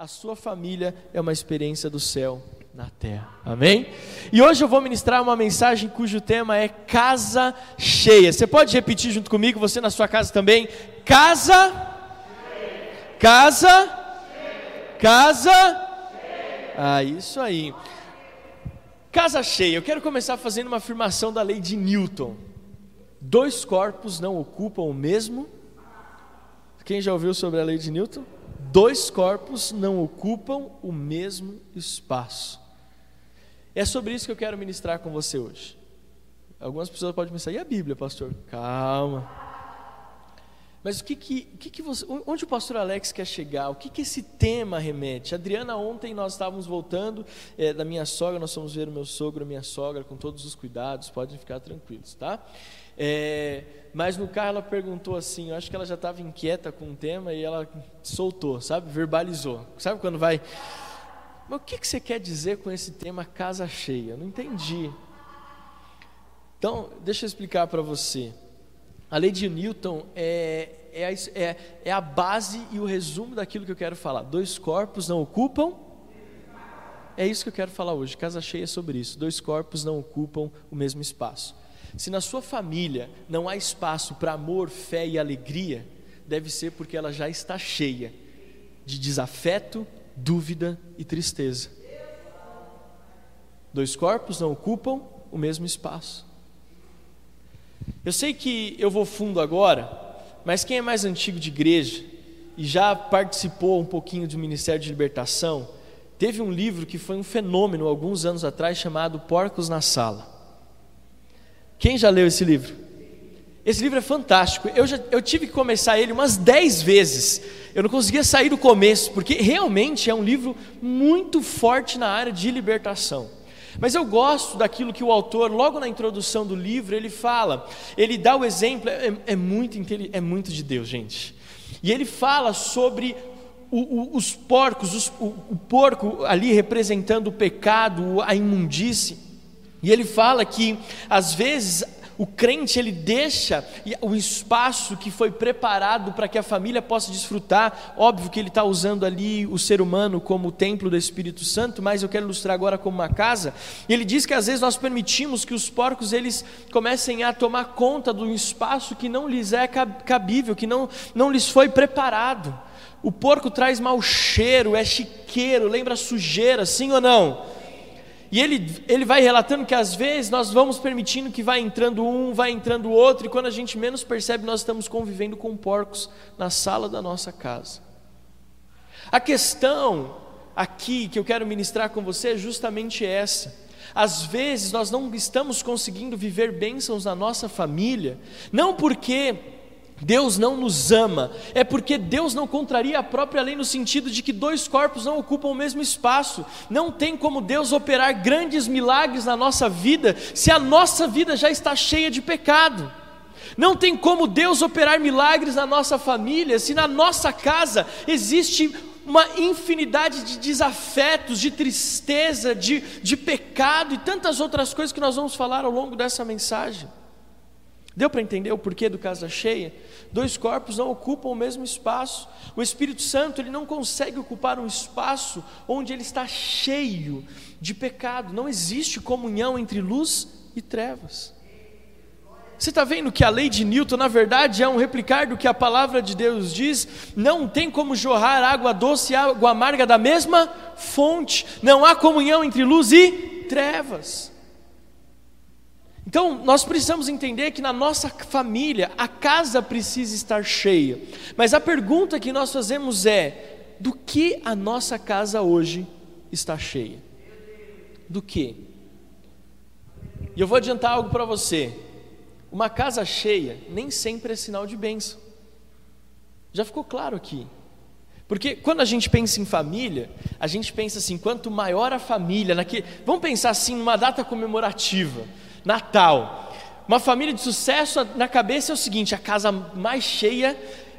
a sua família é uma experiência do céu na terra. Amém? E hoje eu vou ministrar uma mensagem cujo tema é casa cheia. Você pode repetir junto comigo, você na sua casa também? Casa Casa Casa Ah, isso aí. Casa cheia. Eu quero começar fazendo uma afirmação da lei de Newton. Dois corpos não ocupam o mesmo. Quem já ouviu sobre a lei de Newton? Dois corpos não ocupam o mesmo espaço. É sobre isso que eu quero ministrar com você hoje. Algumas pessoas podem pensar, e a Bíblia, pastor? Calma. Mas o que que, o que, que você, onde o pastor Alex quer chegar? O que, que esse tema remete? Adriana, ontem nós estávamos voltando é, da minha sogra, nós fomos ver o meu sogro, a minha sogra, com todos os cuidados, podem ficar tranquilos, tá? É, mas no carro ela perguntou assim, eu acho que ela já estava inquieta com o tema e ela soltou, sabe? Verbalizou. Sabe quando vai. Mas o que, que você quer dizer com esse tema casa cheia? Eu não entendi. Então, deixa eu explicar para você. A lei de Newton é, é, a, é, é a base e o resumo daquilo que eu quero falar. Dois corpos não ocupam. É isso que eu quero falar hoje. Casa cheia é sobre isso. Dois corpos não ocupam o mesmo espaço. Se na sua família não há espaço para amor, fé e alegria, deve ser porque ela já está cheia de desafeto, dúvida e tristeza. Dois corpos não ocupam o mesmo espaço. Eu sei que eu vou fundo agora, mas quem é mais antigo de igreja e já participou um pouquinho do Ministério de Libertação, teve um livro que foi um fenômeno alguns anos atrás chamado Porcos na Sala. Quem já leu esse livro? Esse livro é fantástico. Eu, já, eu tive que começar ele umas dez vezes. Eu não conseguia sair do começo, porque realmente é um livro muito forte na área de libertação. Mas eu gosto daquilo que o autor, logo na introdução do livro, ele fala. Ele dá o exemplo, é, é muito, é muito de Deus, gente. E ele fala sobre o, o, os porcos, os, o, o porco ali representando o pecado, a imundície. E ele fala que às vezes o crente ele deixa o espaço que foi preparado para que a família possa desfrutar. Óbvio que ele está usando ali o ser humano como o templo do Espírito Santo, mas eu quero ilustrar agora como uma casa. Ele diz que às vezes nós permitimos que os porcos eles comecem a tomar conta do espaço que não lhes é cabível, que não, não lhes foi preparado. O porco traz mau cheiro, é chiqueiro, lembra sujeira, sim ou não? E ele, ele vai relatando que às vezes nós vamos permitindo que vai entrando um, vai entrando outro, e quando a gente menos percebe, nós estamos convivendo com porcos na sala da nossa casa. A questão aqui que eu quero ministrar com você é justamente essa. Às vezes nós não estamos conseguindo viver bênçãos na nossa família, não porque Deus não nos ama, é porque Deus não contraria a própria lei no sentido de que dois corpos não ocupam o mesmo espaço. Não tem como Deus operar grandes milagres na nossa vida se a nossa vida já está cheia de pecado. Não tem como Deus operar milagres na nossa família se na nossa casa existe uma infinidade de desafetos, de tristeza, de, de pecado e tantas outras coisas que nós vamos falar ao longo dessa mensagem. Deu para entender o porquê do casa cheia? Dois corpos não ocupam o mesmo espaço. O Espírito Santo ele não consegue ocupar um espaço onde ele está cheio de pecado. Não existe comunhão entre luz e trevas. Você está vendo que a lei de Newton, na verdade, é um replicar do que a palavra de Deus diz? Não tem como jorrar água doce e água amarga da mesma fonte. Não há comunhão entre luz e trevas. Então, nós precisamos entender que na nossa família a casa precisa estar cheia. Mas a pergunta que nós fazemos é: do que a nossa casa hoje está cheia? Do que? E eu vou adiantar algo para você. Uma casa cheia nem sempre é sinal de bênção. Já ficou claro aqui. Porque quando a gente pensa em família, a gente pensa assim: quanto maior a família, naquele, vamos pensar assim, numa data comemorativa. Natal. Uma família de sucesso na cabeça é o seguinte: a casa mais cheia,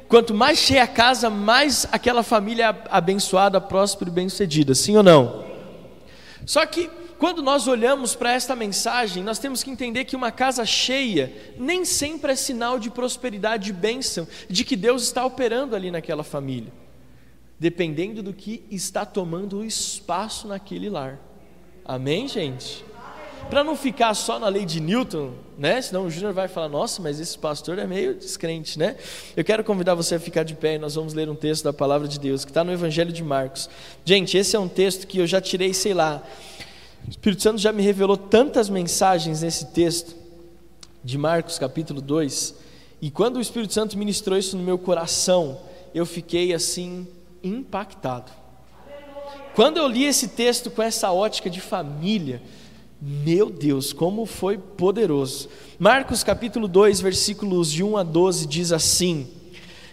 quanto mais cheia a casa, mais aquela família abençoada, próspera e bem-sucedida, sim ou não? Só que quando nós olhamos para esta mensagem, nós temos que entender que uma casa cheia nem sempre é sinal de prosperidade e bênção, de que Deus está operando ali naquela família. dependendo do que está tomando o espaço naquele lar. Amém, gente? Para não ficar só na lei de Newton, né? Senão o Júnior vai falar: "Nossa, mas esse pastor é meio descrente, né?" Eu quero convidar você a ficar de pé e nós vamos ler um texto da palavra de Deus que está no Evangelho de Marcos. Gente, esse é um texto que eu já tirei, sei lá. O Espírito Santo já me revelou tantas mensagens nesse texto de Marcos, capítulo 2. E quando o Espírito Santo ministrou isso no meu coração, eu fiquei assim impactado. Quando eu li esse texto com essa ótica de família, meu Deus, como foi poderoso. Marcos capítulo 2, versículos de 1 a 12 diz assim: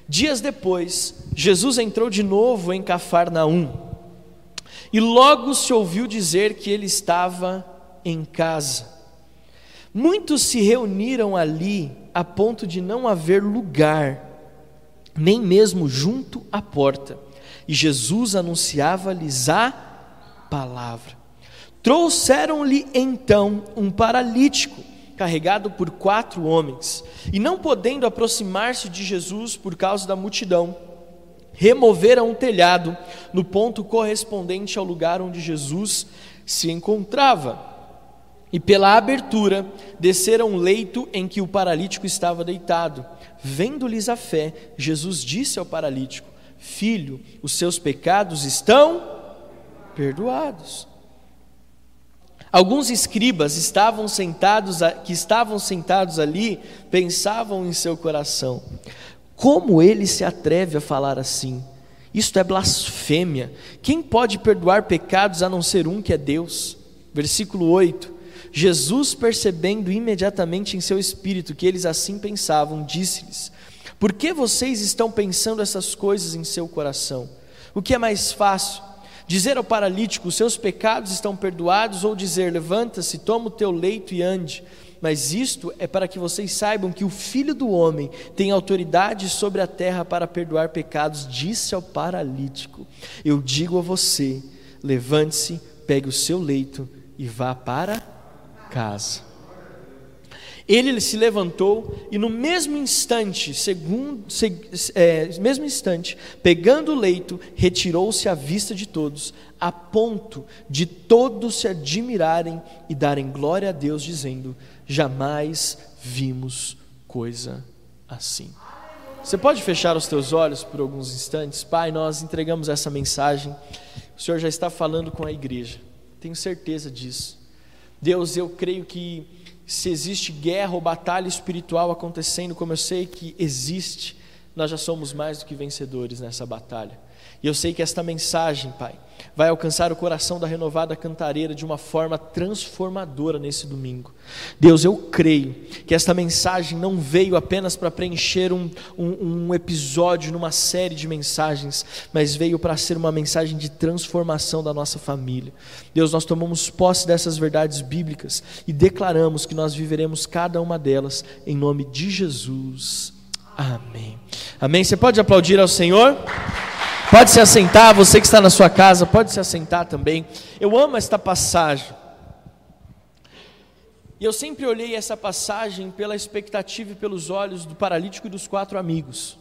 Dias depois, Jesus entrou de novo em Cafarnaum. E logo se ouviu dizer que ele estava em casa. Muitos se reuniram ali a ponto de não haver lugar, nem mesmo junto à porta. E Jesus anunciava-lhes a palavra. Trouxeram-lhe então um paralítico, carregado por quatro homens, e não podendo aproximar-se de Jesus por causa da multidão, removeram um telhado no ponto correspondente ao lugar onde Jesus se encontrava. E pela abertura desceram um leito em que o paralítico estava deitado. Vendo-lhes a fé, Jesus disse ao paralítico: Filho, os seus pecados estão perdoados. Alguns escribas estavam sentados, que estavam sentados ali pensavam em seu coração: como ele se atreve a falar assim? Isto é blasfêmia. Quem pode perdoar pecados a não ser um que é Deus? Versículo 8. Jesus, percebendo imediatamente em seu espírito que eles assim pensavam, disse-lhes: Por que vocês estão pensando essas coisas em seu coração? O que é mais fácil? Dizer ao paralítico: Seus pecados estão perdoados, ou dizer: Levanta-se, toma o teu leito e ande. Mas isto é para que vocês saibam que o Filho do Homem tem autoridade sobre a terra para perdoar pecados, disse ao paralítico: Eu digo a você: levante-se, pegue o seu leito e vá para casa. Ele se levantou e no mesmo instante, segundo, se, é, mesmo instante, pegando o leito, retirou-se à vista de todos, a ponto de todos se admirarem e darem glória a Deus, dizendo: Jamais vimos coisa assim. Você pode fechar os teus olhos por alguns instantes? Pai, nós entregamos essa mensagem. O Senhor já está falando com a igreja. Tenho certeza disso. Deus, eu creio que se existe guerra ou batalha espiritual acontecendo, como eu sei que existe, nós já somos mais do que vencedores nessa batalha. E eu sei que esta mensagem, Pai, vai alcançar o coração da renovada cantareira de uma forma transformadora nesse domingo. Deus, eu creio que esta mensagem não veio apenas para preencher um, um, um, episódio numa série de mensagens, mas veio para ser uma mensagem de transformação da nossa família. Deus, nós tomamos posse dessas verdades bíblicas e declaramos que nós viveremos cada uma delas em nome de Jesus. Amém. Amém. Você pode aplaudir ao Senhor? Pode se assentar, você que está na sua casa, pode se assentar também. Eu amo esta passagem. E eu sempre olhei essa passagem pela expectativa e pelos olhos do paralítico e dos quatro amigos.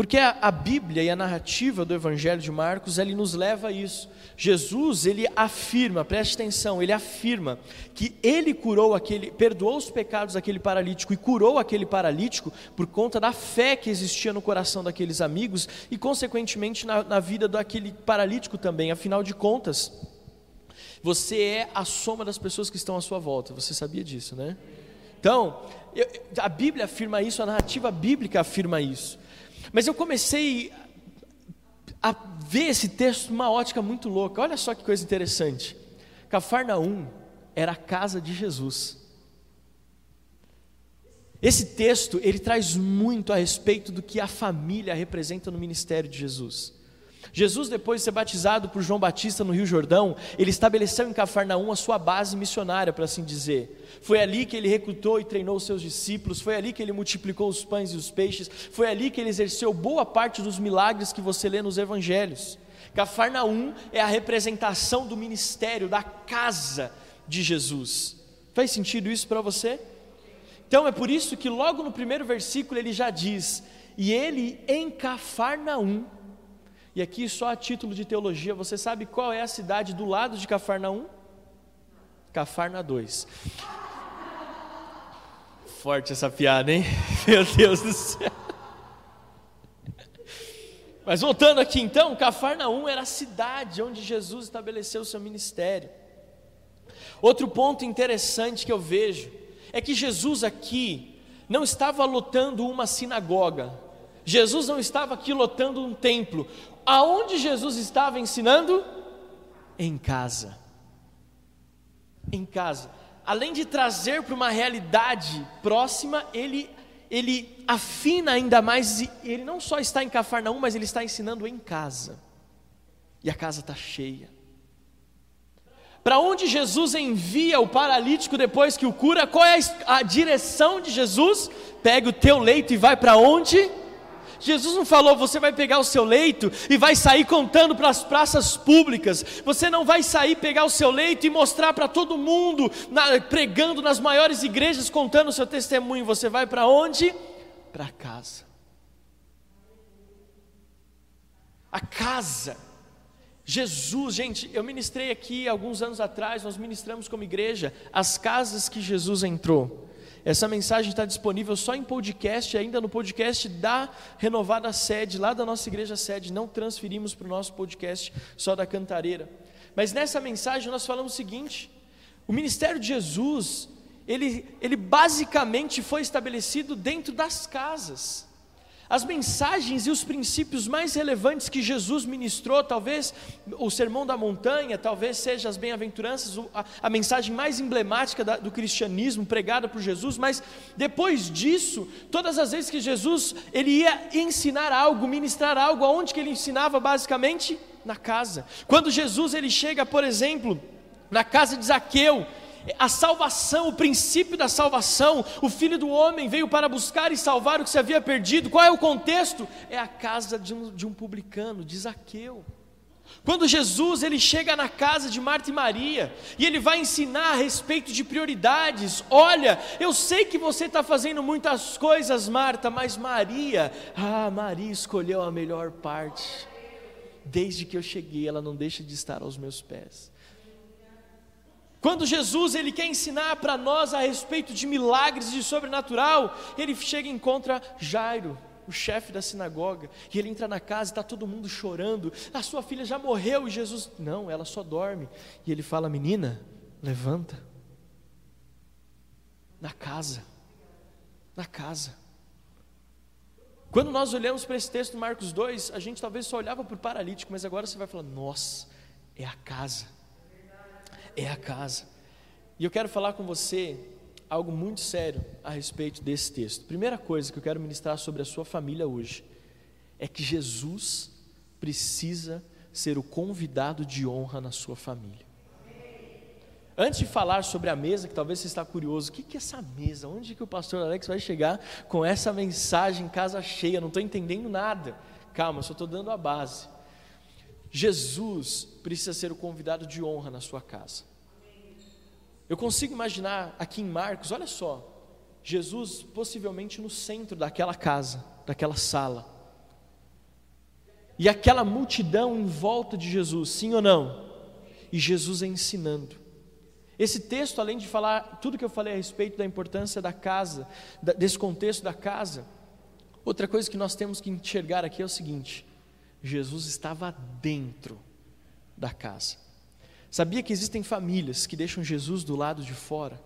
Porque a, a, Bíblia e a narrativa do Evangelho de Marcos, ele nos leva a isso. Jesus, ele afirma, preste atenção, ele afirma que ele curou aquele, perdoou os pecados daquele paralítico e curou aquele paralítico por conta da fé que existia no coração daqueles amigos e, consequentemente, na, na vida daquele paralítico também. Afinal de contas, você é a soma das pessoas que estão à sua volta. Você sabia disso, né? Então, eu, a Bíblia afirma isso, a narrativa bíblica afirma isso. Mas eu comecei a ver esse texto numa ótica muito louca. Olha só que coisa interessante. Cafarnaum era a casa de Jesus. Esse texto, ele traz muito a respeito do que a família representa no ministério de Jesus. Jesus, depois de ser batizado por João Batista no Rio Jordão, ele estabeleceu em Cafarnaum a sua base missionária, para assim dizer. Foi ali que ele recrutou e treinou os seus discípulos, foi ali que ele multiplicou os pães e os peixes, foi ali que ele exerceu boa parte dos milagres que você lê nos evangelhos. Cafarnaum é a representação do ministério, da casa de Jesus. Faz sentido isso para você? Então é por isso que logo no primeiro versículo ele já diz: E ele em Cafarnaum E aqui, só a título de teologia, você sabe qual é a cidade do lado de Cafarnaum? Cafarna 2. Forte essa piada, hein? Meu Deus do céu. Mas voltando aqui então, Cafarnaum era a cidade onde Jesus estabeleceu o seu ministério. Outro ponto interessante que eu vejo é que Jesus aqui não estava lotando uma sinagoga, Jesus não estava aqui lotando um templo. Aonde Jesus estava ensinando? Em casa. Em casa. Além de trazer para uma realidade próxima, ele, ele afina ainda mais. Ele não só está em Cafarnaum, mas ele está ensinando em casa. E a casa está cheia. Para onde Jesus envia o paralítico depois que o cura? Qual é a direção de Jesus? Pega o teu leito e vai para onde? Jesus não falou, você vai pegar o seu leito e vai sair contando para as praças públicas. Você não vai sair pegar o seu leito e mostrar para todo mundo, na, pregando nas maiores igrejas, contando o seu testemunho. Você vai para onde? Para casa. A casa. Jesus, gente, eu ministrei aqui alguns anos atrás, nós ministramos como igreja as casas que Jesus entrou. Essa mensagem está disponível só em podcast, ainda no podcast da renovada sede, lá da nossa igreja sede. Não transferimos para o nosso podcast só da cantareira. Mas nessa mensagem nós falamos o seguinte: o ministério de Jesus, ele, ele basicamente foi estabelecido dentro das casas. As mensagens e os princípios mais relevantes que Jesus ministrou, talvez o Sermão da Montanha, talvez seja as bem-aventuranças, a, a, mensagem mais emblemática da, do cristianismo pregada por Jesus, mas depois disso, todas as vezes que Jesus ele ia ensinar algo, ministrar algo, aonde que ele ensinava basicamente? Na casa. Quando Jesus ele chega, por exemplo, na casa de Zaqueu, a salvação, o princípio da salvação, o Filho do Homem veio para buscar e salvar o que se havia perdido. Qual é o contexto? É a casa de um, de um publicano, de Zaqueu. Quando Jesus ele chega na casa de Marta e Maria e ele vai ensinar a respeito de prioridades, olha, eu sei que você está fazendo muitas coisas, Marta, mas Maria, ah, Maria escolheu a melhor parte. Desde que eu cheguei, ela não deixa de estar aos meus pés. Quando Jesus ele quer ensinar para nós a respeito de milagres de sobrenatural, ele chega e encontra Jairo, o chefe da sinagoga, e ele entra na casa e está todo mundo chorando. A sua filha já morreu e Jesus, não, ela só dorme. E ele fala: Menina, levanta. Na casa, na casa. Quando nós olhamos para esse texto Marcos 2, a gente talvez só olhava para o paralítico, mas agora você vai falar: Nossa, é a casa é a casa. E eu quero falar com você algo muito sério a respeito desse texto. Primeira coisa que eu quero ministrar sobre a sua família hoje é que Jesus precisa ser o convidado de honra na sua família. Antes de falar sobre a mesa, que talvez você está curioso, o que é essa mesa? Onde que o pastor Alex vai chegar com essa mensagem casa cheia? Não estou entendendo nada. Calma, só estou dando a base. Jesus precisa ser o convidado de honra na sua casa. Eu consigo imaginar aqui em Marcos, olha só, Jesus possivelmente no centro daquela casa, daquela sala. E aquela multidão em volta de Jesus, sim ou não? E Jesus ensinando. Esse texto, além de falar tudo que eu falei a respeito da importância da casa, desse contexto da casa, outra coisa que nós temos que enxergar aqui é o seguinte: Jesus estava dentro da casa. Sabia que existem famílias que deixam Jesus do lado de fora?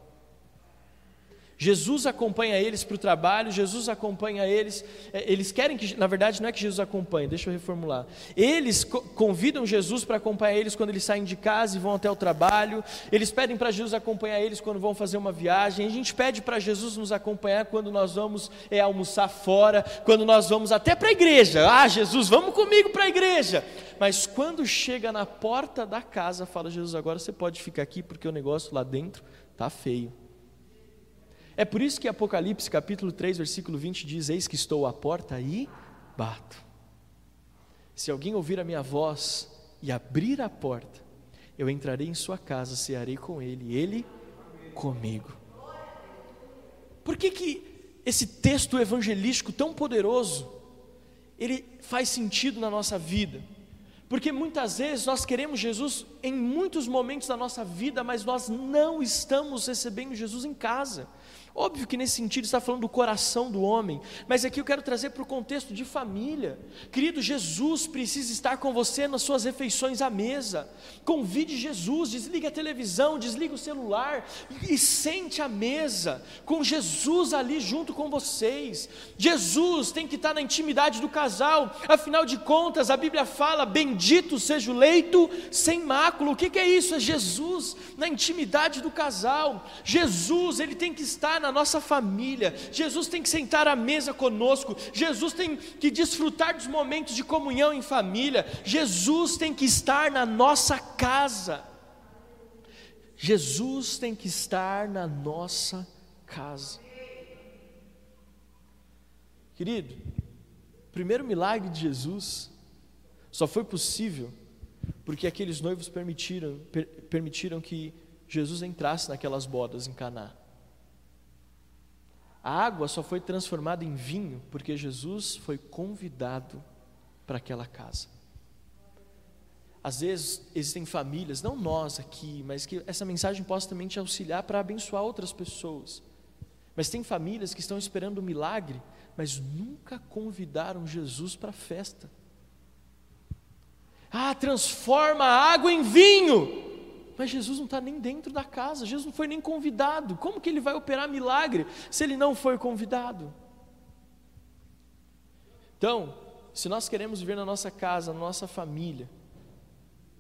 Jesus acompanha eles para o trabalho, Jesus acompanha eles. É, eles querem que, na verdade, não é que Jesus acompanhe, deixa eu reformular. Eles convidam Jesus para acompanhar eles quando eles saem de casa e vão até o trabalho. Eles pedem para Jesus acompanhar eles quando vão fazer uma viagem. A gente pede para Jesus nos acompanhar quando nós vamos é, almoçar fora, quando nós vamos até para a igreja. Ah, Jesus, vamos comigo para a igreja. Mas quando chega na porta da casa, fala Jesus, agora você pode ficar aqui porque o negócio lá dentro tá feio. É por isso que Apocalipse capítulo 3, versículo 20 diz: Eis que estou à porta e bato. Se alguém ouvir a minha voz e abrir a porta, eu entrarei em sua casa, cearei com ele, e ele comigo. Por que, que esse texto evangelístico tão poderoso, ele faz sentido na nossa vida? Porque muitas vezes nós queremos Jesus em muitos momentos da nossa vida, mas nós não estamos recebendo Jesus em casa. Óbvio que nesse sentido está falando do coração do homem, mas aqui eu quero trazer para o contexto de família. Querido, Jesus precisa estar com você nas suas refeições à mesa. Convide Jesus, desliga a televisão, desliga o celular e sente à mesa, com Jesus ali junto com vocês. Jesus tem que estar na intimidade do casal, afinal de contas, a Bíblia fala: Bendito seja o leito sem mácula. O que, que é isso? É Jesus na intimidade do casal. Jesus, ele tem que estar na nossa família, Jesus tem que sentar à mesa conosco, Jesus tem que desfrutar dos momentos de comunhão em família, Jesus tem que estar na nossa casa. Jesus tem que estar na nossa casa. Querido, o primeiro milagre de Jesus só foi possível porque aqueles noivos permitiram, per, permitiram que Jesus entrasse naquelas bodas em Caná. A água só foi transformada em vinho porque Jesus foi convidado para aquela casa. Às vezes existem famílias, não nós aqui, mas que essa mensagem possa também te auxiliar para abençoar outras pessoas. Mas tem famílias que estão esperando um milagre, mas nunca convidaram Jesus para a festa. Ah, transforma a água em vinho. Mas Jesus não está nem dentro da casa, Jesus não foi nem convidado. Como que ele vai operar milagre se ele não foi convidado? Então, se nós queremos viver na nossa casa, na nossa família,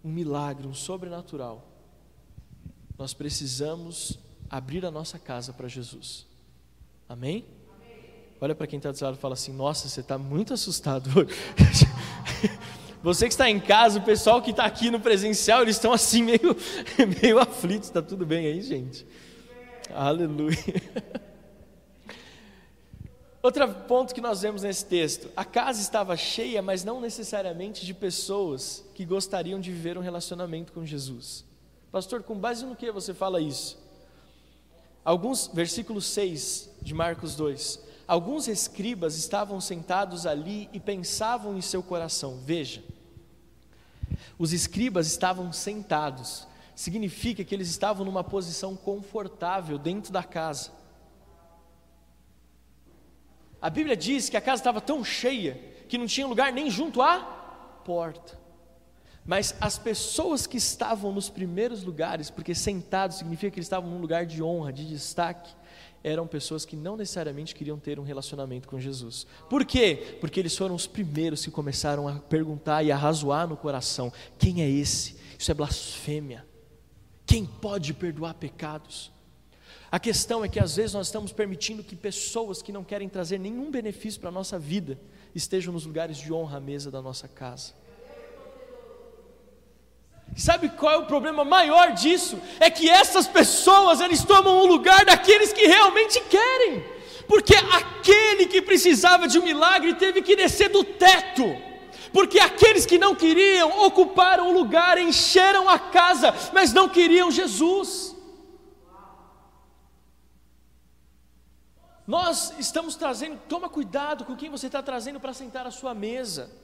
um milagre, um sobrenatural, nós precisamos abrir a nossa casa para Jesus. Amém? Amém? Olha para quem está do lado e fala assim: Nossa, você está muito assustado hoje. Você que está em casa, o pessoal que está aqui no presencial, eles estão assim meio, meio aflitos. Está tudo bem aí, gente? Aleluia. Outro ponto que nós vemos nesse texto: a casa estava cheia, mas não necessariamente de pessoas que gostariam de viver um relacionamento com Jesus. Pastor, com base no que você fala isso? Alguns, versículo 6 de Marcos 2. Alguns escribas estavam sentados ali e pensavam em seu coração: veja, os escribas estavam sentados, significa que eles estavam numa posição confortável dentro da casa. A Bíblia diz que a casa estava tão cheia que não tinha lugar nem junto à porta. Mas as pessoas que estavam nos primeiros lugares, porque sentados significa que eles estavam num lugar de honra, de destaque, eram pessoas que não necessariamente queriam ter um relacionamento com Jesus. Por quê? Porque eles foram os primeiros que começaram a perguntar e a razoar no coração: quem é esse? Isso é blasfêmia. Quem pode perdoar pecados? A questão é que às vezes nós estamos permitindo que pessoas que não querem trazer nenhum benefício para a nossa vida estejam nos lugares de honra à mesa da nossa casa. Sabe qual é o problema maior disso? É que essas pessoas eles tomam o lugar daqueles que realmente querem. Porque aquele que precisava de um milagre teve que descer do teto. Porque aqueles que não queriam ocuparam o lugar, encheram a casa, mas não queriam Jesus. Nós estamos trazendo, toma cuidado com quem você está trazendo para sentar à sua mesa.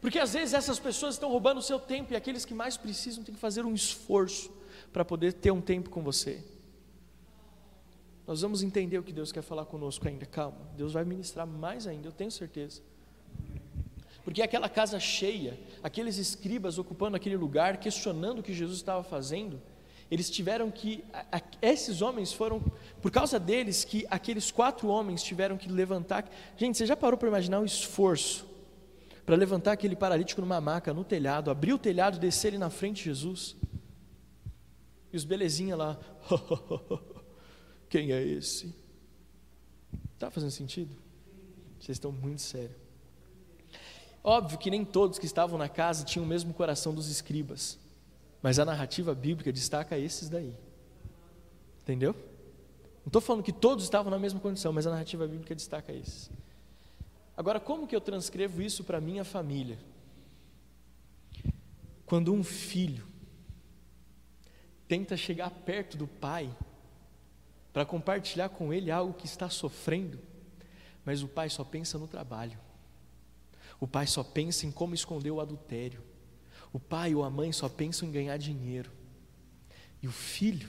Porque às vezes essas pessoas estão roubando o seu tempo e aqueles que mais precisam têm que fazer um esforço para poder ter um tempo com você. Nós vamos entender o que Deus quer falar conosco ainda, calma. Deus vai ministrar mais ainda, eu tenho certeza. Porque aquela casa cheia, aqueles escribas ocupando aquele lugar, questionando o que Jesus estava fazendo, eles tiveram que, esses homens foram, por causa deles, que aqueles quatro homens tiveram que levantar. Gente, você já parou para imaginar o esforço para levantar aquele paralítico numa maca no telhado, abrir o telhado, descer ele na frente de Jesus. E os belezinha lá, quem é esse? Está fazendo sentido? Vocês estão muito sérios. Óbvio que nem todos que estavam na casa tinham o mesmo coração dos escribas, mas a narrativa bíblica destaca esses daí. Entendeu? Não estou falando que todos estavam na mesma condição, mas a narrativa bíblica destaca esses. Agora, como que eu transcrevo isso para minha família? Quando um filho tenta chegar perto do pai para compartilhar com ele algo que está sofrendo, mas o pai só pensa no trabalho. O pai só pensa em como esconder o adultério. O pai ou a mãe só pensam em ganhar dinheiro. E o filho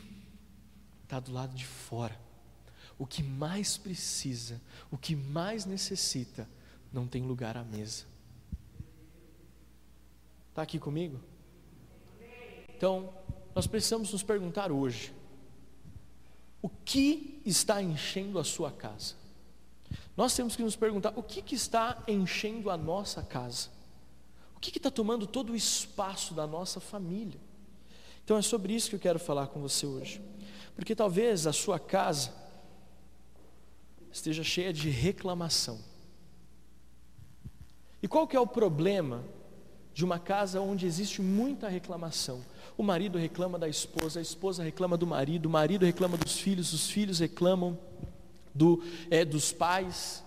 está do lado de fora. O que mais precisa, o que mais necessita, não tem lugar à mesa. Está aqui comigo? Então, nós precisamos nos perguntar hoje: o que está enchendo a sua casa? Nós temos que nos perguntar: o que, que está enchendo a nossa casa? O que está tomando todo o espaço da nossa família? Então é sobre isso que eu quero falar com você hoje. Porque talvez a sua casa esteja cheia de reclamação. E qual que é o problema de uma casa onde existe muita reclamação? O marido reclama da esposa, a esposa reclama do marido, o marido reclama dos filhos, os filhos reclamam do, é, dos pais.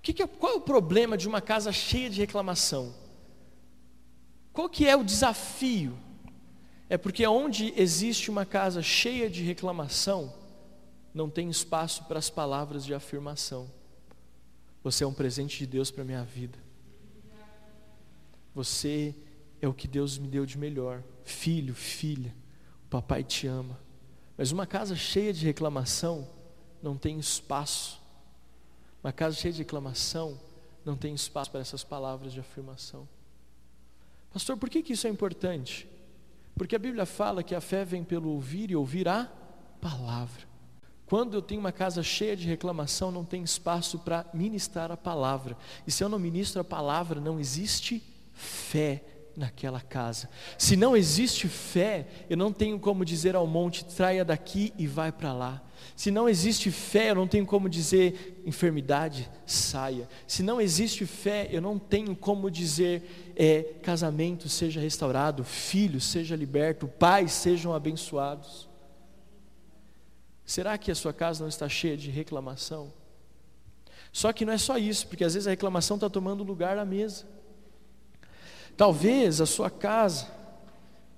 Que que é, qual é o problema de uma casa cheia de reclamação? Qual que é o desafio? É porque onde existe uma casa cheia de reclamação, não tem espaço para as palavras de afirmação. Você é um presente de Deus para a minha vida. Você é o que Deus me deu de melhor. Filho, filha, o papai te ama. Mas uma casa cheia de reclamação não tem espaço. Uma casa cheia de reclamação não tem espaço para essas palavras de afirmação. Pastor, por que, que isso é importante? Porque a Bíblia fala que a fé vem pelo ouvir e ouvir a palavra. Quando eu tenho uma casa cheia de reclamação, não tem espaço para ministrar a palavra. E se eu não ministro a palavra, não existe fé naquela casa. Se não existe fé, eu não tenho como dizer ao monte, traia daqui e vai para lá. Se não existe fé, eu não tenho como dizer enfermidade, saia. Se não existe fé, eu não tenho como dizer é, casamento seja restaurado, filho seja liberto, pais sejam abençoados. Será que a sua casa não está cheia de reclamação? Só que não é só isso, porque às vezes a reclamação está tomando lugar na mesa. Talvez a sua casa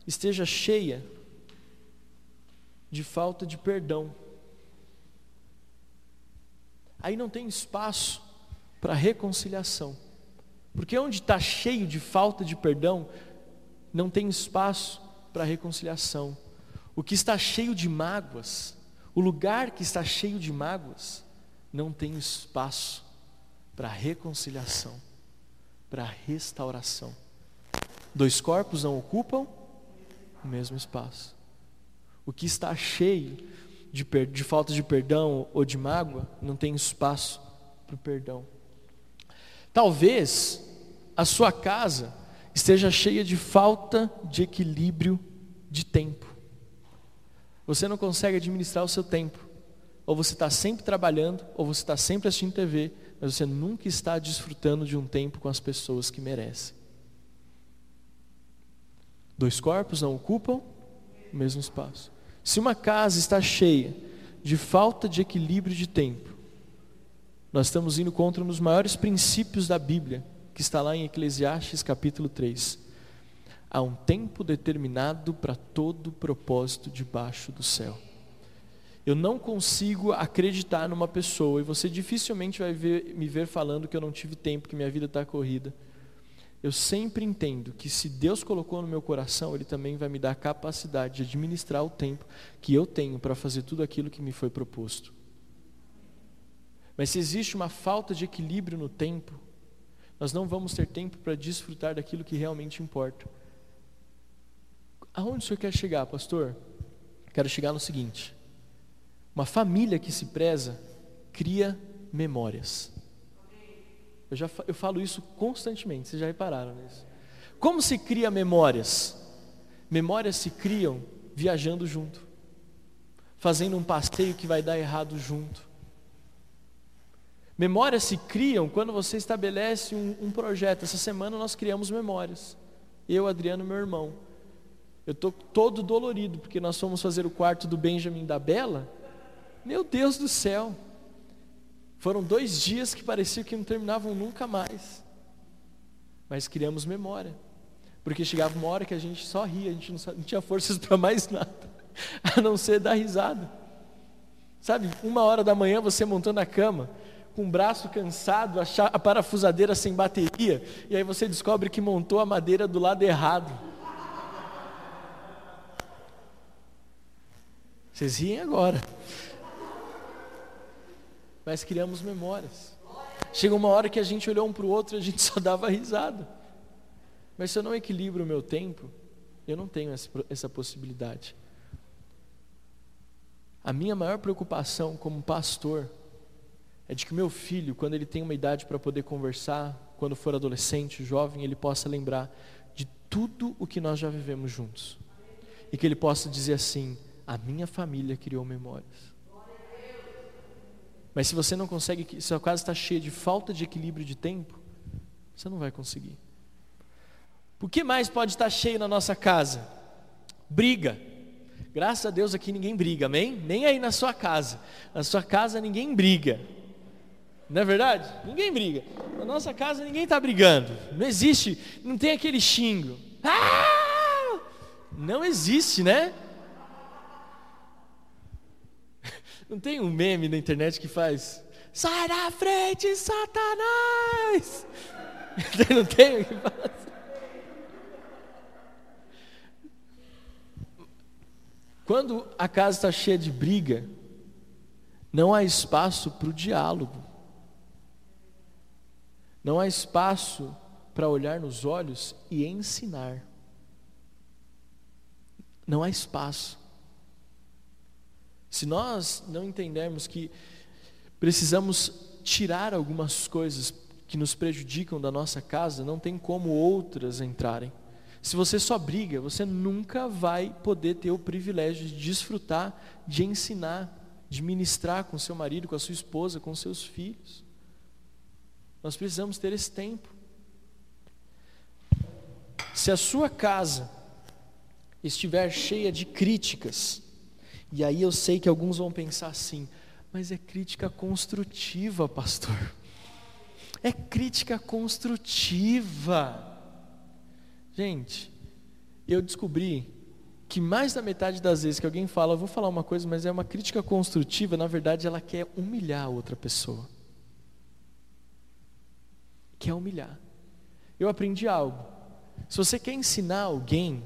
esteja cheia de falta de perdão. Aí não tem espaço para reconciliação. Porque onde está cheio de falta de perdão, não tem espaço para reconciliação. O que está cheio de mágoas, o lugar que está cheio de mágoas, não tem espaço para reconciliação, para restauração. Dois corpos não ocupam o mesmo espaço. O que está cheio de, de falta de perdão ou de mágoa não tem espaço para o perdão. Talvez a sua casa esteja cheia de falta de equilíbrio de tempo. Você não consegue administrar o seu tempo. Ou você está sempre trabalhando, ou você está sempre assistindo TV, mas você nunca está desfrutando de um tempo com as pessoas que merecem. Dois corpos não ocupam o mesmo espaço. Se uma casa está cheia de falta de equilíbrio de tempo, nós estamos indo contra um dos maiores princípios da Bíblia, que está lá em Eclesiastes capítulo 3. Há um tempo determinado para todo propósito debaixo do céu. Eu não consigo acreditar numa pessoa, e você dificilmente vai ver, me ver falando que eu não tive tempo, que minha vida está corrida eu sempre entendo que se Deus colocou no meu coração, Ele também vai me dar a capacidade de administrar o tempo que eu tenho para fazer tudo aquilo que me foi proposto. Mas se existe uma falta de equilíbrio no tempo, nós não vamos ter tempo para desfrutar daquilo que realmente importa. Aonde o senhor quer chegar, pastor? Quero chegar no seguinte: uma família que se preza cria memórias. Eu, já, eu falo isso constantemente, vocês já repararam nisso. Como se cria memórias? Memórias se criam viajando junto, fazendo um passeio que vai dar errado junto. Memórias se criam quando você estabelece um, um projeto. Essa semana nós criamos memórias. Eu, Adriano, meu irmão. Eu estou todo dolorido porque nós fomos fazer o quarto do Benjamin da Bela. Meu Deus do céu! Foram dois dias que parecia que não terminavam nunca mais. Mas criamos memória. Porque chegava uma hora que a gente só ria, a gente não, não tinha forças para mais nada, a não ser dar risada. Sabe, uma hora da manhã você montando a cama, com o braço cansado, a, a parafusadeira sem bateria, e aí você descobre que montou a madeira do lado errado. Vocês riem agora. Mas criamos memórias. Chega uma hora que a gente olhou um para o outro e a gente só dava risada. Mas se eu não equilibro o meu tempo, eu não tenho essa, possibilidade. A minha maior preocupação como pastor é de que meu filho, quando ele tem uma idade para poder conversar, quando for adolescente, jovem, ele possa lembrar de tudo o que nós já vivemos juntos. E que ele possa dizer assim: a minha família criou memórias. Mas se você não consegue, se a casa está cheia de falta de equilíbrio de tempo, você não vai conseguir. O que mais pode estar cheio na nossa casa? Briga. Graças a Deus aqui ninguém briga, amém? Nem aí na sua casa. Na sua casa ninguém briga. Não é verdade? Ninguém briga. Na nossa casa ninguém está brigando. Não existe, não tem aquele xingo. Ah! Não existe, né? Não tem um meme na internet que faz Sai da frente, Satanás! Não tem o que? Quando a casa está cheia de briga, não há espaço para o diálogo. Não há espaço para olhar nos olhos e ensinar. Não há espaço. Se nós não entendermos que precisamos tirar algumas coisas que nos prejudicam da nossa casa, não tem como outras entrarem. Se você só briga, você nunca vai poder ter o privilégio de desfrutar, de ensinar, de ministrar com seu marido, com a sua esposa, com seus filhos. Nós precisamos ter esse tempo. Se a sua casa estiver cheia de críticas, e aí eu sei que alguns vão pensar assim, mas é crítica construtiva, pastor. É crítica construtiva. Gente, eu descobri que mais da metade das vezes que alguém fala, vou falar uma coisa, mas é uma crítica construtiva, na verdade ela quer humilhar a outra pessoa. Quer humilhar. Eu aprendi algo. Se você quer ensinar alguém,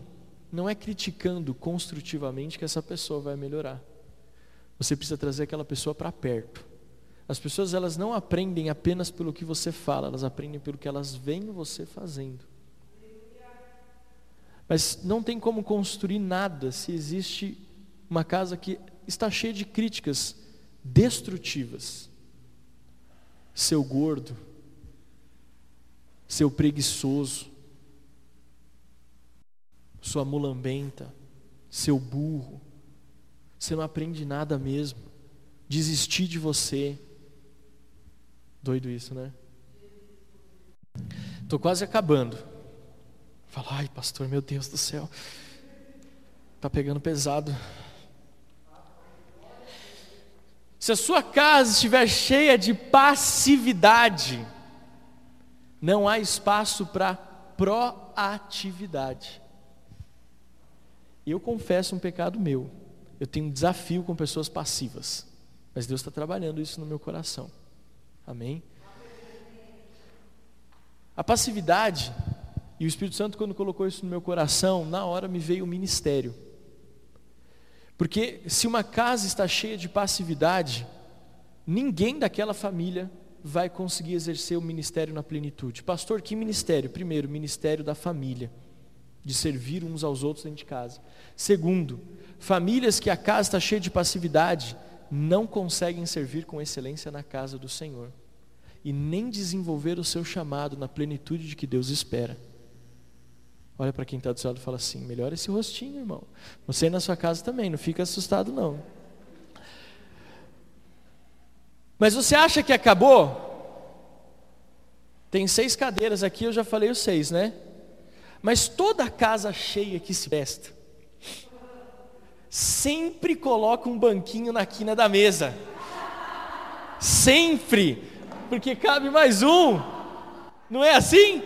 não é criticando construtivamente que essa pessoa vai melhorar. Você precisa trazer aquela pessoa para perto. As pessoas elas não aprendem apenas pelo que você fala, elas aprendem pelo que elas veem você fazendo. Mas não tem como construir nada se existe uma casa que está cheia de críticas destrutivas. Seu gordo, seu preguiçoso, sua mulambenta, seu burro. Você não aprende nada mesmo. Desistir de você. Doido isso, né? Estou quase acabando. Fala, ai pastor, meu Deus do céu. Está pegando pesado. Se a sua casa estiver cheia de passividade, não há espaço para proatividade. Eu confesso um pecado meu. Eu tenho um desafio com pessoas passivas. Mas Deus está trabalhando isso no meu coração. Amém? A passividade, e o Espírito Santo, quando colocou isso no meu coração, na hora me veio o ministério. Porque se uma casa está cheia de passividade, ninguém daquela família vai conseguir exercer o ministério na plenitude. Pastor, que ministério? Primeiro, ministério da família de servir uns aos outros dentro de casa. Segundo, famílias que a casa está cheia de passividade não conseguem servir com excelência na casa do Senhor e nem desenvolver o seu chamado na plenitude de que Deus espera. Olha para quem está do seu lado e fala assim: melhora esse rostinho, irmão. Você na sua casa também, não fica assustado não. Mas você acha que acabou? Tem seis cadeiras aqui, eu já falei os seis, né? Mas toda casa cheia que se presta, sempre coloca um banquinho na quina da mesa. Sempre, porque cabe mais um. Não é assim?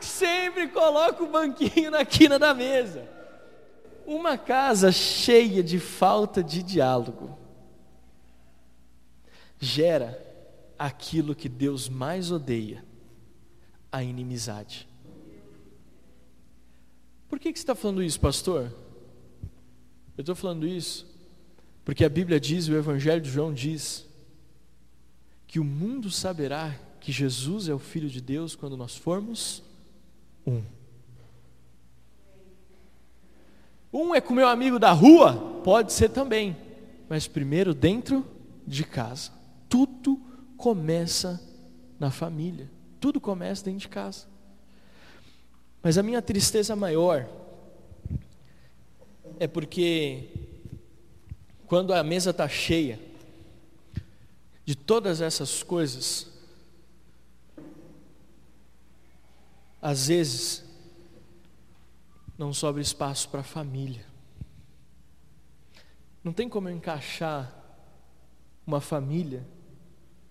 Sempre coloca o um banquinho na quina da mesa. Uma casa cheia de falta de diálogo gera aquilo que Deus mais odeia: a inimizade. Por que, que você está falando isso, pastor? Eu estou falando isso porque a Bíblia diz, o Evangelho de João diz, que o mundo saberá que Jesus é o Filho de Deus quando nós formos um. Um é com meu amigo da rua? Pode ser também, mas primeiro dentro de casa. Tudo começa na família, tudo começa dentro de casa. Mas a minha tristeza maior é porque quando a mesa está cheia de todas essas coisas, às vezes não sobra espaço para a família. Não tem como eu encaixar uma família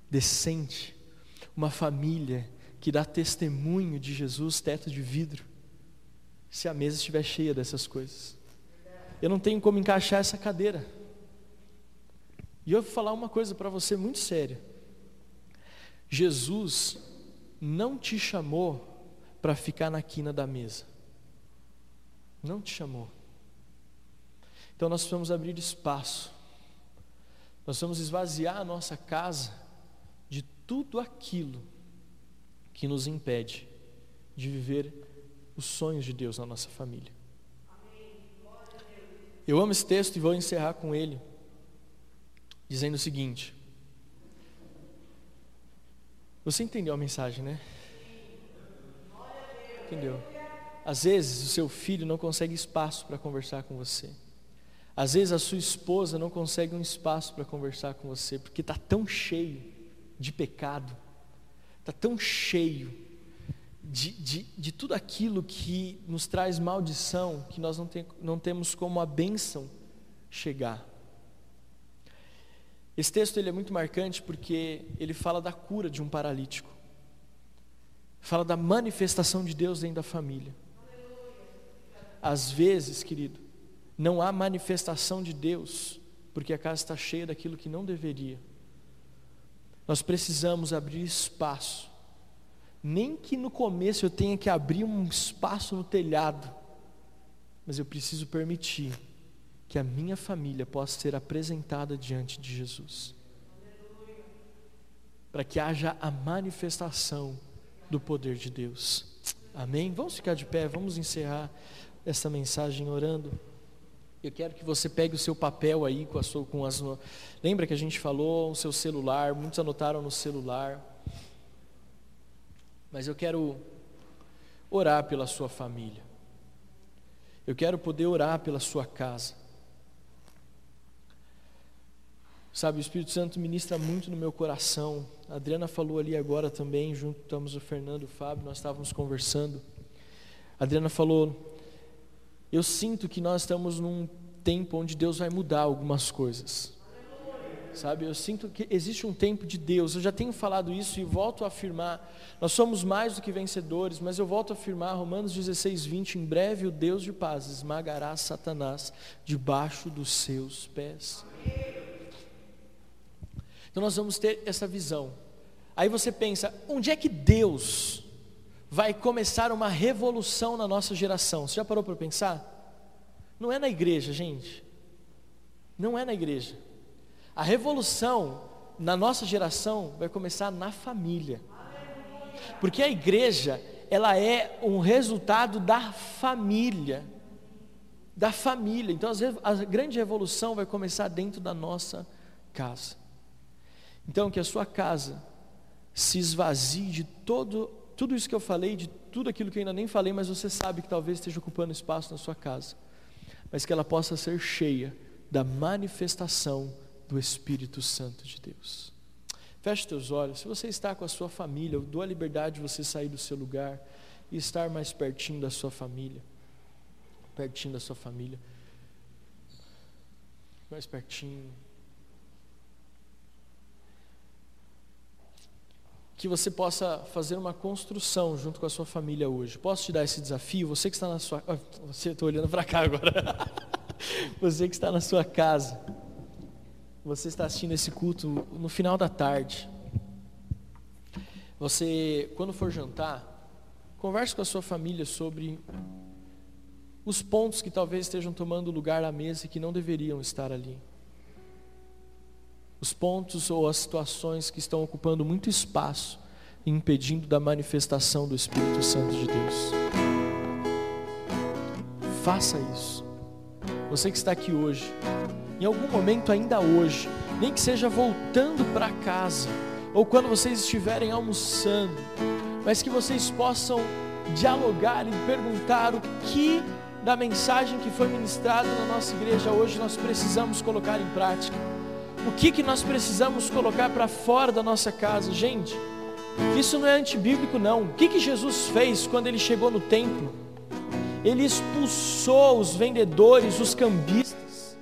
decente, uma família que dá testemunho de Jesus, teto de vidro, se a mesa estiver cheia dessas coisas. Eu não tenho como encaixar essa cadeira. E eu vou falar uma coisa para você muito séria. Jesus não te chamou para ficar na quina da mesa. Não te chamou. Então nós precisamos abrir espaço. Nós vamos esvaziar a nossa casa de tudo aquilo que nos impede de viver os sonhos de Deus na nossa família. Eu amo esse texto e vou encerrar com ele, dizendo o seguinte. Você entendeu a mensagem, né? Entendeu? Às vezes o seu filho não consegue espaço para conversar com você. Às vezes a sua esposa não consegue um espaço para conversar com você, porque está tão cheio de pecado, está tão cheio de, de, de, tudo aquilo que nos traz maldição, que nós não, tem, não temos como a bênção chegar. Esse texto ele é muito marcante porque ele fala da cura de um paralítico, fala da manifestação de Deus dentro da família. Às vezes, querido, não há manifestação de Deus, porque a casa está cheia daquilo que não deveria. Nós precisamos abrir espaço. Nem que no começo eu tenha que abrir um espaço no telhado, mas eu preciso permitir que a minha família possa ser apresentada diante de Jesus. Para que haja a manifestação do poder de Deus. Amém? Vamos ficar de pé, vamos encerrar essa mensagem orando. Eu quero que você pegue o seu papel aí com, a sua, com as. Lembra que a gente falou o seu celular, muitos anotaram no celular. Mas eu quero orar pela sua família. Eu quero poder orar pela sua casa. Sabe, o Espírito Santo ministra muito no meu coração. A Adriana falou ali agora também, junto estamos o Fernando, o Fábio, nós estávamos conversando. A Adriana falou: Eu sinto que nós estamos num tempo onde Deus vai mudar algumas coisas. Sabe, eu sinto que existe um tempo de Deus. Eu já tenho falado isso e volto a afirmar. Nós somos mais do que vencedores, mas eu volto a afirmar, Romanos 16, 20: em breve o Deus de paz esmagará Satanás debaixo dos seus pés. Então nós vamos ter essa visão. Aí você pensa, onde é que Deus vai começar uma revolução na nossa geração? Você já parou para pensar? Não é na igreja, gente. Não é na igreja. A revolução na nossa geração vai começar na família. Porque a igreja, ela é um resultado da família. Da família. Então, a grande revolução vai começar dentro da nossa casa. Então, que a sua casa se esvazie de todo, tudo isso que eu falei, de tudo aquilo que eu ainda nem falei, mas você sabe que talvez esteja ocupando espaço na sua casa, mas que ela possa ser cheia da manifestação do Espírito Santo de Deus. Feche teus olhos. Se você está com a sua família, eu dou a liberdade de você sair do seu lugar e estar mais pertinho da sua família. Pertinho da sua família. Mais pertinho. Que você possa fazer uma construção junto com a sua família hoje. Posso te dar esse desafio? Você que está na sua. Ah, você está olhando para cá agora. você que está na sua casa. Você está assistindo esse culto no final da tarde. Você, quando for jantar, converse com a sua família sobre os pontos que talvez estejam tomando lugar à mesa e que não deveriam estar ali. Os pontos ou as situações que estão ocupando muito espaço e impedindo da manifestação do Espírito Santo de Deus. Faça isso. Você que está aqui hoje, em algum momento ainda hoje, nem que seja voltando para casa, ou quando vocês estiverem almoçando, mas que vocês possam dialogar e perguntar o que da mensagem que foi ministrada na nossa igreja hoje nós precisamos colocar em prática. O que, que nós precisamos colocar para fora da nossa casa? Gente, isso não é antibíblico, não. O que, que Jesus fez quando ele chegou no templo? Ele expulsou os vendedores, os cambistas,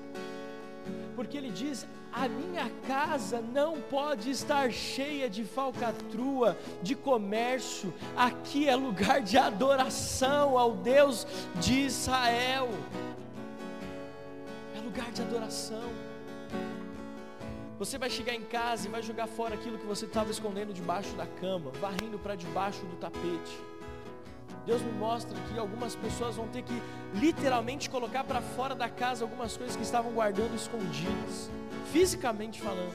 porque ele diz: a minha casa não pode estar cheia de falcatrua, de comércio. Aqui é lugar de adoração ao Deus de Israel. É lugar de adoração. Você vai chegar em casa e vai jogar fora aquilo que você estava escondendo debaixo da cama, varrendo para debaixo do tapete. Deus me mostra que algumas pessoas vão ter que literalmente colocar para fora da casa algumas coisas que estavam guardando escondidas fisicamente falando.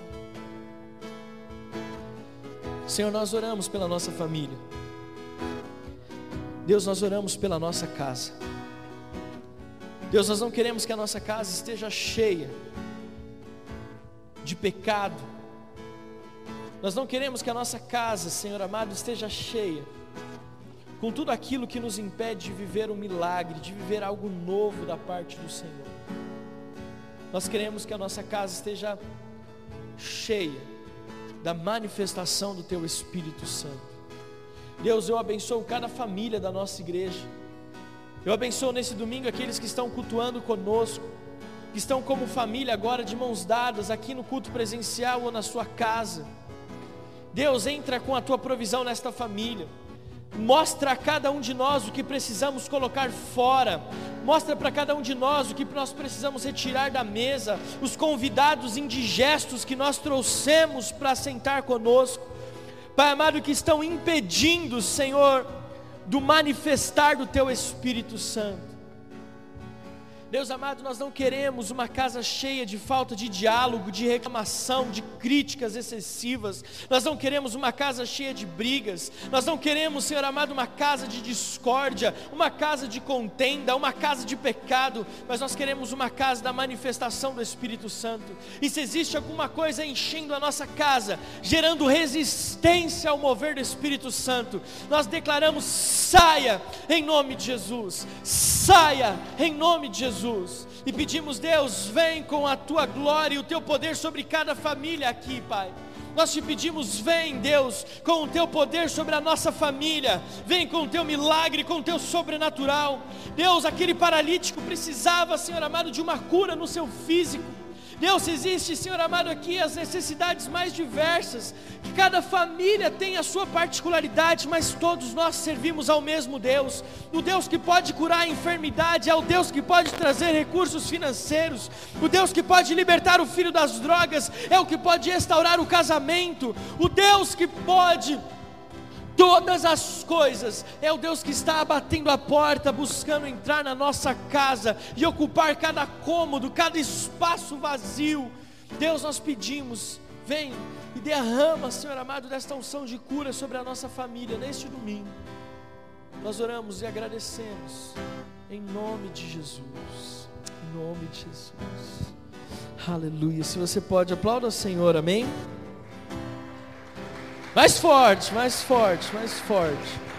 Senhor, nós oramos pela nossa família. Deus, nós oramos pela nossa casa. Deus, nós não queremos que a nossa casa esteja cheia de pecado. Nós não queremos que a nossa casa, Senhor amado, esteja cheia com tudo aquilo que nos impede de viver um milagre, de viver algo novo da parte do Senhor. Nós queremos que a nossa casa esteja cheia da manifestação do Teu Espírito Santo. Deus, eu abençoo cada família da nossa igreja. Eu abençoo nesse domingo aqueles que estão cultuando conosco, que estão como família agora de mãos dadas aqui no culto presencial ou na sua casa. Deus, entra com a tua provisão nesta família. Mostra a cada um de nós o que precisamos colocar fora. Mostra para cada um de nós o que nós precisamos retirar da mesa, os convidados indigestos que nós trouxemos para sentar conosco. Pai amado, que estão impedindo, Senhor, do manifestar do Teu Espírito Santo. Deus amado, nós não queremos uma casa cheia de falta de diálogo, de reclamação, de críticas excessivas. Nós não queremos uma casa cheia de brigas. Nós não queremos, Senhor amado, uma casa de discórdia, uma casa de contenda, uma casa de pecado. Mas nós queremos uma casa da manifestação do Espírito Santo. E se existe alguma coisa enchendo a nossa casa, gerando resistência ao mover do Espírito Santo, nós declaramos: saia em nome de Jesus. Saia em nome de Jesus. Jesus. E pedimos, Deus, vem com a tua glória e o teu poder sobre cada família aqui, Pai. Nós te pedimos, vem Deus, com o teu poder sobre a nossa família, vem com o teu milagre, com o teu sobrenatural. Deus, aquele paralítico precisava, Senhor amado, de uma cura no seu físico. Deus, existe, Senhor amado, aqui as necessidades mais diversas, que cada família tem a sua particularidade, mas todos nós servimos ao mesmo Deus, o Deus que pode curar a enfermidade, é o Deus que pode trazer recursos financeiros, o Deus que pode libertar o filho das drogas, é o que pode restaurar o casamento, o Deus que pode todas as coisas. É o Deus que está batendo a porta, buscando entrar na nossa casa e ocupar cada cômodo, cada espaço vazio. Deus, nós pedimos, vem e derrama, Senhor amado, desta unção de cura sobre a nossa família neste domingo. Nós oramos e agradecemos em nome de Jesus. Em nome de Jesus. Aleluia. Se você pode, aplauda o Senhor, amém. Mais forte, mais forte, mais forte.